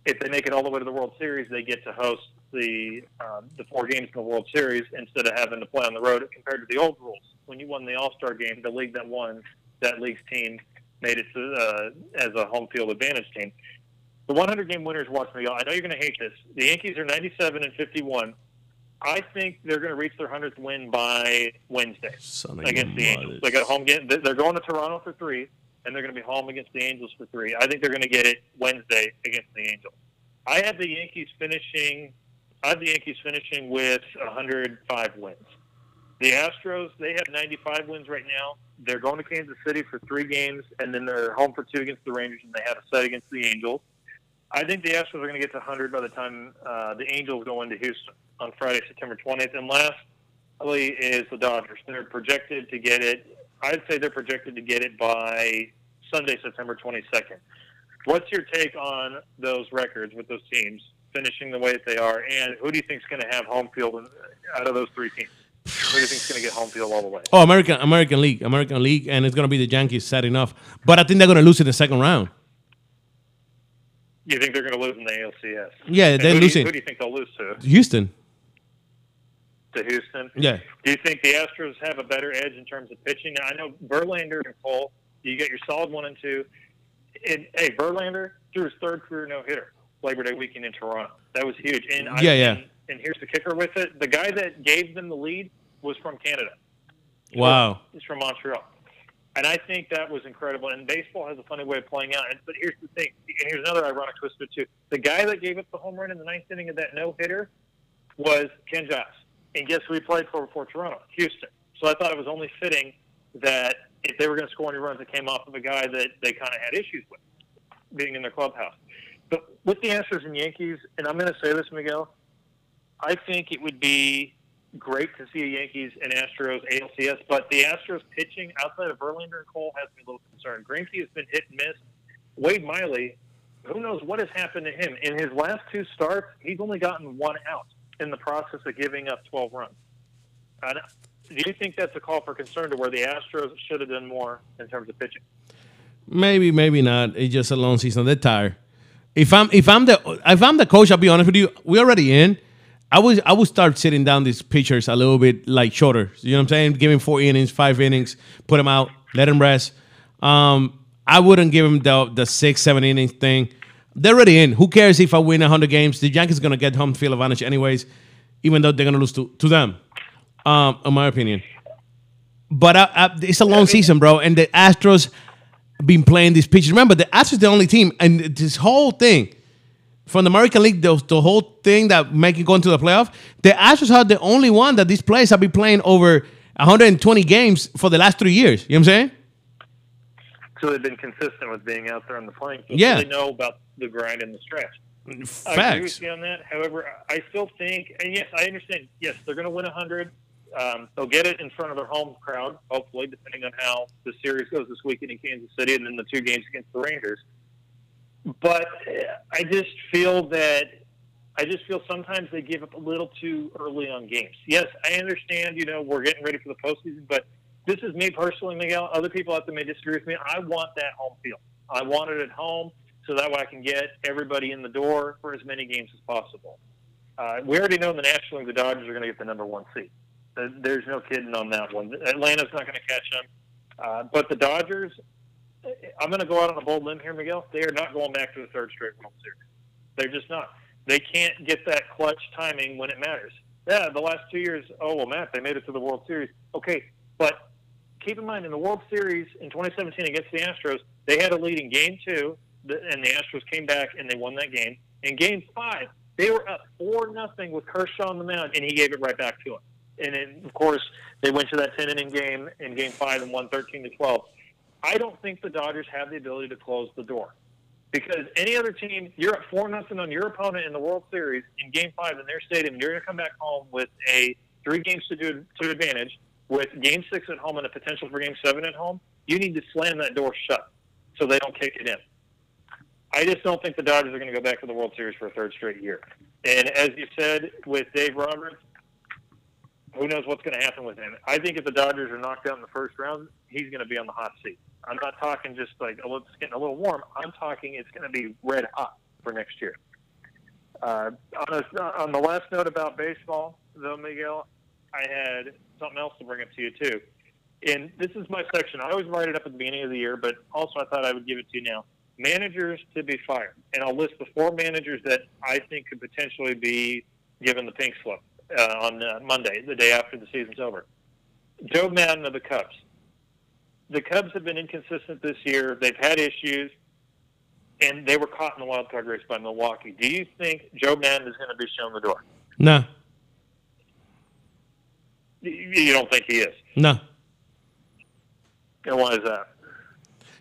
if they make it all the way to the World Series, they get to host the um, the four games in the World Series instead of having to play on the road. Compared to the old rules, when you won the All Star game, the league that won that league's team made it to, uh, as a home field advantage team. The 100 game winners watch me. I know you're going to hate this. The Yankees are 97 and 51. I think they're going to reach their 100th win by Wednesday Son against the Angels. They got home game. They're going to Toronto for three, and they're going to be home against the Angels for three. I think they're going to get it Wednesday against the Angels. I have the Yankees finishing. I have the Yankees finishing with 105 wins. The Astros, they have 95 wins right now. They're going to Kansas City for three games, and then they're home for two against the Rangers, and they have a set against the Angels. I think the Astros are going to get to 100 by the time uh, the Angels go into Houston on Friday, September 20th. And lastly is the Dodgers. They're projected to get it. I'd say they're projected to get it by Sunday, September 22nd. What's your take on those records with those teams finishing the way that they are, and who do you think is going to have home field in, out of those three teams? Who do you think is going to get home field all the way? Oh, American American League, American League, and it's gonna be the Yankees. Sad enough, but I think they're gonna lose in the second round. You think they're going to lose in the ALCS? Yeah, And they're who do you- who do you think they'll lose to? Houston. To Houston? Yeah. Do you think the Astros have a better edge in terms of pitching? Now, I know Verlander and Cole. You get your solid one and two. And, hey, Verlander threw his third career no hitter Labor Day weekend in Toronto. That was huge. And I, Yeah, yeah. And, and here's the kicker with it: the guy that gave them the lead was from Canada. Wow. He's from Montreal. And I think that was incredible. And baseball has a funny way of playing out. But here's the thing, and here's another ironic twist to it too. The guy that gave up the home run in the ninth inning of that no hitter was Ken Giles. And guess who he played for before Toronto? Houston. So I thought it was only fitting that if they were going to score any runs, it came off of a guy that they kind of had issues with being in their clubhouse. But with the Astros and Yankees, and I'm going to say this, Miguel, I think it would be great to see a Yankees and Astros ALCS, but the Astros pitching outside of Verlander and Cole has me a little concerned. Greinke has been hit and miss. Wade Miley, who knows what has happened to him? In his last two starts, he's only gotten one out in the process of giving up 12 runs. And do you think that's a call for concern to where the Astros should have done more in terms of pitching? Maybe, maybe not. It's just a long season. They're tired. If I'm if I'm the if I'm the coach, I'll be honest with you. We're already in. I would I would start sitting down these pitchers a little bit like shorter. You know what I'm saying? Give him four innings, five innings, put him out, let him rest. Um, I wouldn't give him the the six, seven innings thing. They're already in. Who cares if I win 100 games? The Yankees are gonna get home field advantage anyways, even though they're gonna lose to, to them. Um, in my opinion. But I, I, it's a long season, bro, and the Astros been playing these pitches. Remember, the Astros the only team, and this whole thing from the American League, the, the whole thing that make it go into the playoff, the Astros are the only one that these players have been playing over 120 games for the last three years. You know what I'm saying? So they've been consistent with being out there on the playing field. Yeah. They know about the grind and the stretch. I agree Facts. with you on that. However, I still think, and yes, I understand. Yes, they're going to win 100. Um, they'll get it in front of their home crowd, hopefully, depending on how the series goes this weekend in Kansas City and then the two games against the Rangers. But uh, I just feel that I just feel sometimes they give up a little too early on games. Yes, I understand. You know, we're getting ready for the postseason, but this is me personally, Miguel. Other people out there may disagree with me. I want that home field. I want it at home so that way I can get everybody in the door for as many games as possible. Uh, we already know in the National League the Dodgers are going to get the number one seed. There's no kidding on that one. Atlanta's not going to catch them. Uh, but the Dodgers, uh, I'm going to go out on a bold limb here, Miguel. They are not going back to the third straight World Series. They're just not. They can't get that clutch timing when it matters. Yeah, the last two years, oh, well, Matt, they made it to the World Series. Okay, but keep in mind, in the World Series in 2017 against the Astros, they had a lead in Game Two, and the Astros came back and they won that game. In Game Five, they were up four nothing with Kershaw on the mound, and he gave it right back to them. And then, of course, they went to that 10 inning game in Game Five and won 13 to 12. I don't think the Dodgers have the ability to close the door because any other team, you're at four nothing on your opponent in the World Series in Game Five in their stadium. You're going to come back home with a three games to do to advantage, with Game Six at home and a potential for Game Seven at home. You need to slam that door shut so they don't kick it in. I just don't think the Dodgers are going to go back to the World Series for a third straight year. And as you said with Dave Roberts, who knows what's going to happen with him? I think if the Dodgers are knocked out in the first round, he's going to be on the hot seat. I'm not talking just like oh, it's getting a little warm. I'm talking it's going to be red hot for next year. Uh, on, a, on the last note about baseball, though, Miguel, I had something else to bring up to you too. And this is my section. I always write it up at the beginning of the year, but also I thought I would give it to you now. Managers to be fired, and I'll list the four managers that I think could potentially be given the pink slip uh, on uh, Monday, the day after the season's over. Joe Maddon of the Cubs. The Cubs have been inconsistent this year. They've had issues, and they were caught in the wild card race by Milwaukee. Do you think Joe Maddon is going to be shown the door? No, You- You don't think he is? no. And why is that?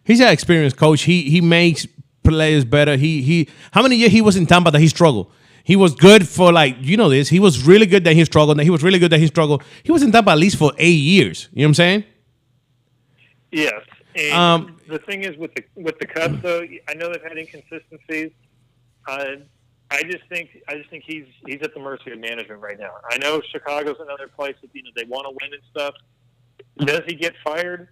He's an experienced coach. He he makes players better. He he. How many years he was in Tampa that he struggled? He was good for like you know this. He was really good that he struggled. That he was really good that he struggled. He was in Tampa at least for eight years. You know what I'm saying? Yes. And Um, the thing is with the with the Cubs, though, I know they've had inconsistencies. Uh, I just think I just think he's he's at the mercy of management right now. I know Chicago's another place that you know they want to win and stuff. Does he get fired?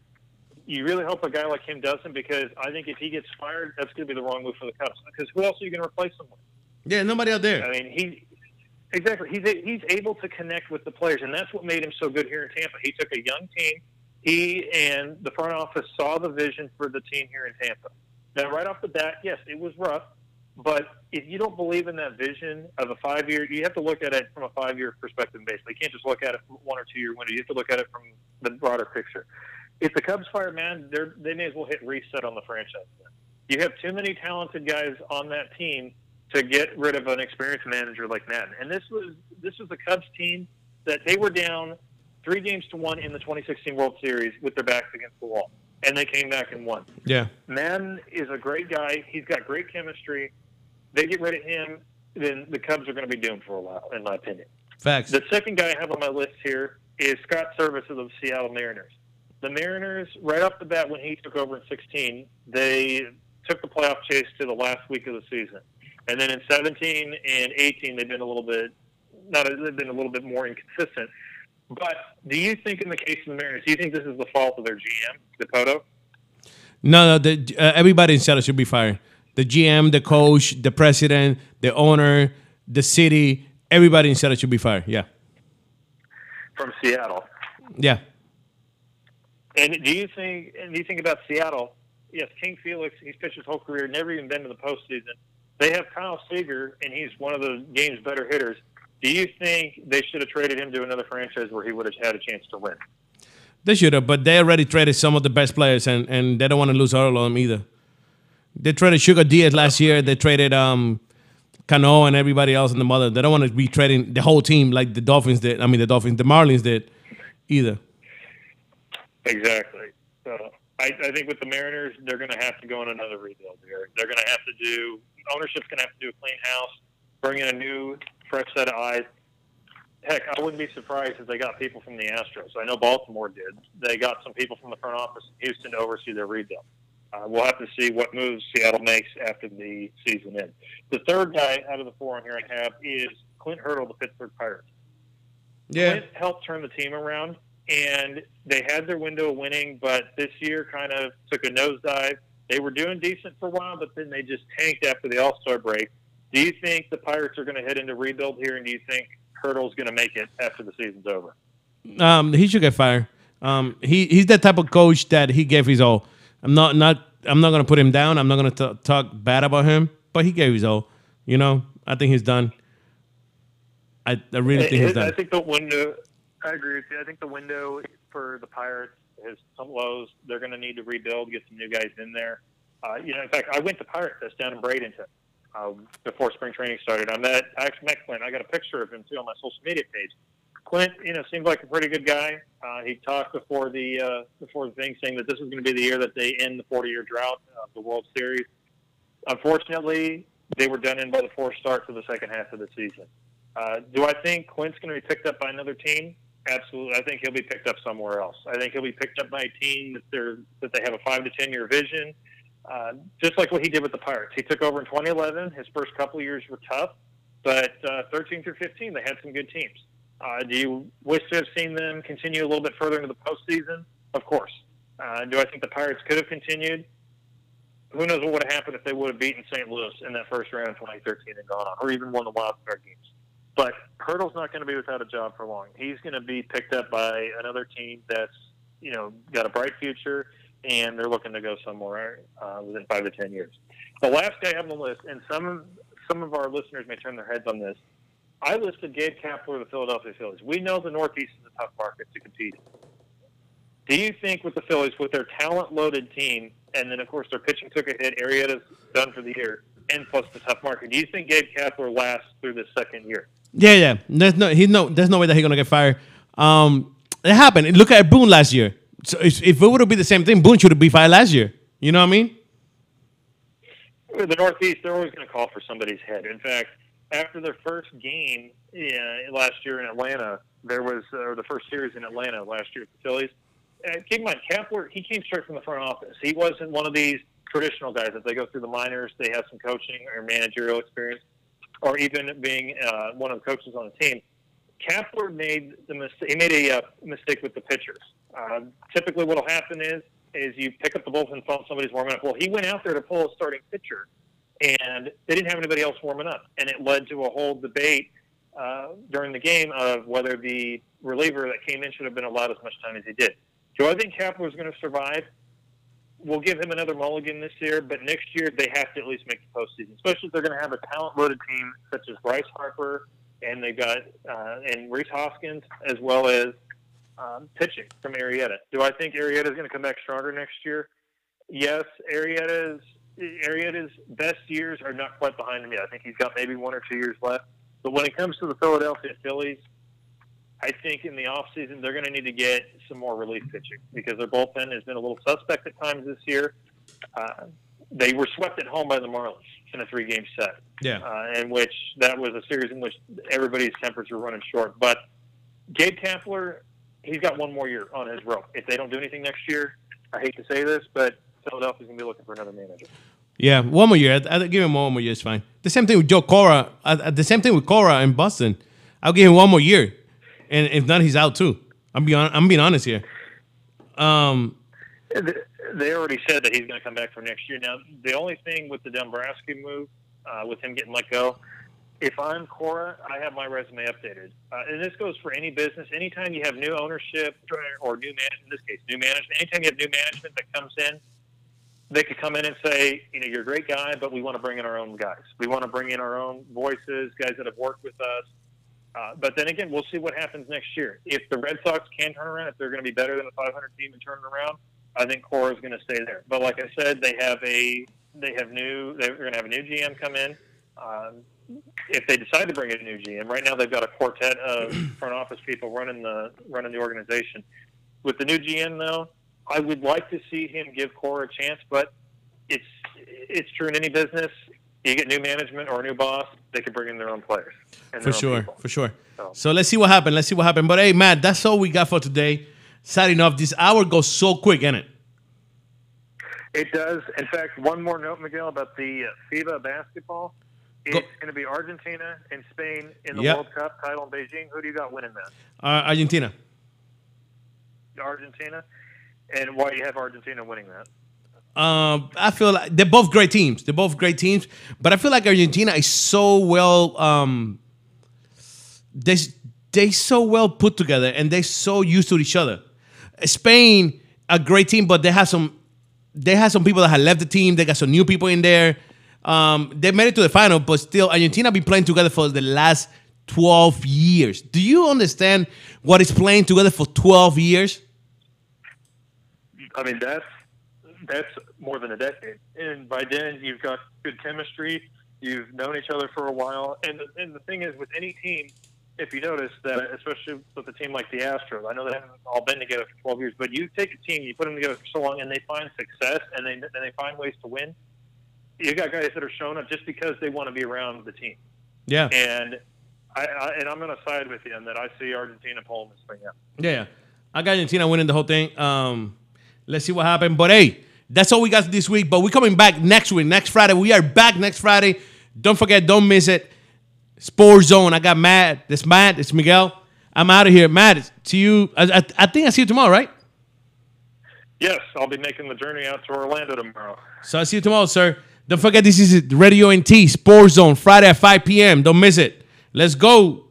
You really hope a guy like him doesn't, because I think if he gets fired, that's going to be the wrong move for the Cubs. Because who else are you going to replace him with? Yeah, nobody out there. I mean, he exactly he's a, he's able to connect with the players, and that's what made him so good here in Tampa. He took a young team. He and the front office saw the vision for the team here in Tampa. Now, right off the bat, yes, it was rough, but if you don't believe in that vision of a five year, you have to look at it from a five year perspective. Basically, you can't just look at it from one or two year window. You have to look at it from the broader picture. If the Cubs fire man, they're, may as well hit reset on the franchise. You have too many talented guys on that team to get rid of an experienced manager like Maddon. And this was this was the Cubs team that they were down three games to one in the 2016 World Series with their backs against the wall, and they came back and won. Yeah. Maddon is a great guy. He's got great chemistry. They get rid of him, then the Cubs are going to be doomed for a while, in my opinion. Facts. The second guy I have on my list here is Scott Servais of the Seattle Mariners. The Mariners, right off the bat, when he took over in 16, they took the playoff chase to the last week of the season, and then in 17 and 18, they've been a little bit not they've been a little bit more inconsistent. But do you think, in the case of the Mariners, do you think this is the fault of their GM, Dipoto? No, no. The, uh, everybody in Seattle should be fired. The GM, the coach, the president, the owner, the city, Everybody in Seattle should be fired. Yeah. From Seattle. Yeah. And do you think? And do you think about Seattle? Yes, King Felix. He's pitched his whole career, never even been to the postseason. They have Kyle Seager, and he's one of the game's better hitters. Do you think they should have traded him to another franchise where he would have had a chance to win? They should have, but they already traded some of the best players, and, and they don't want to lose all of them either. They traded Sugar Diaz last year. They traded um, Cano and everybody else in the mother. They don't want to be trading the whole team like the Dolphins did. I mean, the Dolphins, the Marlins did either. Exactly. So I, I think with the Mariners, they're going to have to go on another rebuild here. They're going to have to do ownership's going to have to do a clean house, bring in a new, fresh set of eyes. Heck, I wouldn't be surprised if they got people from the Astros. I know Baltimore did. They got some people from the front office in Houston to oversee their rebuild. Uh, we'll have to see what moves Seattle makes after the season ends. The third guy out of the four on here I have is Clint Hurdle, the Pittsburgh Pirates. Yeah. Clint helped turn the team around, and they had their window of winning, but this year kind of took a nosedive. They were doing decent for a while, but then they just tanked after the All Star break. Do you think the Pirates are going to head into rebuild here, and do you think Hurdle's going to make it after the season's over? Um, he should get fired. Um, he he's that type of coach that he gave his all. I'm not not I'm not gonna put him down. I'm not gonna talk bad about him, but he gave his all. You know, I think he's done. I, I really think he's done. I think the window. I agree with you. I think the window for the Pirates some lows. They're going to need to rebuild, get some new guys in there. Uh, you know, in fact, I went to Pirate Fest down in Bradenton uh, before spring training started. I met I actually met Clint. I got a picture of him too on my social media page. Clint, you know, seems like a pretty good guy. Uh, he talked before the uh, before the thing, saying that this was going to be the year that they end the 40-year drought of the World Series. Unfortunately, they were done in by the fourth start for the second half of the season. Uh, do I think Clint's going to be picked up by another team? Absolutely. I think he'll be picked up somewhere else. I think he'll be picked up by a team that they're that they have a five to ten year vision, uh, just like what he did with the Pirates. He took over in 2011. His first couple of years were tough, but uh, 13 through 15 they had some good teams. Uh, do you wish to have seen them continue a little bit further into the postseason? Of course. Uh, do I think the Pirates could have continued? Who knows what would have happened if they would have beaten St. Louis in that first round in 2013 and gone on, or even won the wild card games? But Hurdle's not going to be without a job for long. He's going to be picked up by another team that's you know got a bright future, and they're looking to go somewhere uh, within five to ten years. The last guy on the list, and some some of our listeners may turn their heads on this. I listed Gabe Kapler of the Philadelphia Phillies. We know the Northeast is a tough market to compete. Do you think with the Phillies, with their talent-loaded team, and then of course their pitching took a hit, Arrieta's done for the year, and plus the tough market, do you think Gabe Kapler lasts through this second year? Yeah, yeah. There's no, he no, there's no way that he's gonna get fired. Um, it happened. Look at Boone last year. So if, if it would have been the same thing, Boone should have been fired last year. You know what I mean? The Northeast, they're always going to call for somebody's head. In fact, after their first game yeah, last year in Atlanta, there was, or the first series in Atlanta last year with the Phillies. Uh, keep in mind, Kapler, he came straight from the front office. He wasn't one of these traditional guys that they go through the minors, they have some coaching or managerial experience, or even being uh, one of the coaches on the team. Kapler made the mistake. He made a uh, mistake with the pitchers. Uh, typically, what will happen is is you pick up the bullpen phone, somebody's warming up. Well, he went out there to pull a starting pitcher, and they didn't have anybody else warming up, and it led to a whole debate uh, during the game of whether the reliever that came in should have been allowed as much time as he did. Do I think Kapler is going to survive? We'll give him another mulligan this year, but next year they have to at least make the postseason, especially if they're going to have a talent-loaded team such as Bryce Harper, and they've got uh, and Rhys Hoskins as well as um, pitching from Arrieta. Do I think Arrieta is going to come back stronger next year? Yes, Arrieta's Arrieta's best years are not quite behind him yet. I think he's got maybe one or two years left. But when it comes to the Philadelphia Phillies, I think in the offseason they're going to need to get some more relief pitching because their bullpen has been a little suspect at times this year. Uh, they were swept at home by the Marlins in a three-game set. Yeah. Uh, in which that was a series in which everybody's tempers were running short. But Gabe Kapler, he's got one more year on his rope. If they don't do anything next year, I hate to say this, but Philadelphia's going to be looking for another manager. Yeah, one more year. I'd, I'd give him one more year. It's fine. The same thing with Joe Cora. The same thing with Cora in Boston. I'll give him one more year, and if not, he's out too. I'm being I'm being honest here. Um, they already said that he's going to come back for next year. Now, the only thing with the Dombrowski move, uh, with him getting let go, if I'm Cora, I have my resume updated, uh, and this goes for any business. Anytime you have new ownership or new man, in this case, new management. Anytime you have new management that comes in, they could come in and say, you know, you're a great guy, but we want to bring in our own guys. We want to bring in our own voices, guys that have worked with us. Uh, but then again, we'll see what happens next year. If the Red Sox can turn around, if they're going to be better than a 500 team and turn it around, I think Cora is going to stay there. But like I said, they have a they have new they're going to have a new GM come in. Um, if they decide to bring in a new GM, right now they've got a quartet of front office people running the running the organization. With the new GM, though, I would like to see him give Cora a chance, but it's it's true in any business. You get new management or a new boss, they can bring in their own players. For sure, people. for sure. So. so let's see what happens. Let's see what happens. But hey, Matt, that's all we got for today. Sad enough, this hour goes so quick, isn't it? It does. In fact, one more note, Miguel, about the uh, FIBA basketball. It's going to be Argentina and Spain in the yep. World Cup title in Beijing. Who do you got winning that? Uh, Argentina. Argentina, and why do you have Argentina winning that? Um, I feel like they're both great teams. They're both great teams, but I feel like Argentina is so well. Um, they they so well put together, and they're so used to each other. Spain, a great team, but they have some they have some people that have left the team. They got some new people in there. Um, they made it to the final, but still, Argentina been playing together for the last 12 years. Do you understand what is playing together for 12 years? I mean, that's that's more than a decade. And by then, you've got good chemistry. You've known each other for a while. And the, and the thing is, with any team, if you notice that, especially with a team like the Astros, I know they haven't all been together for 12 years, but you take a team, you put them together for so long, and they find success and they and they find ways to win. You got guys that are showing up just because they want to be around the team. Yeah. And I, I and I'm going to side with you in that I see Argentina pulling this thing out. Yeah, I got Argentina winning the whole thing. Um, let's see what happens. But hey, that's all we got this week. But we're coming back next week, next Friday. We are back next Friday. Don't forget, don't miss it. Sports Zone. I got Matt. This Matt. It's Miguel. I'm out of here. Matt, to you. I, I, I, think I see you tomorrow, right? Yes, I'll be making the journey out to Orlando tomorrow. So I see you tomorrow, sir. Don't forget, this is Radio NT Sports Zone, Friday at 5 p.m. Don't miss it. Let's go.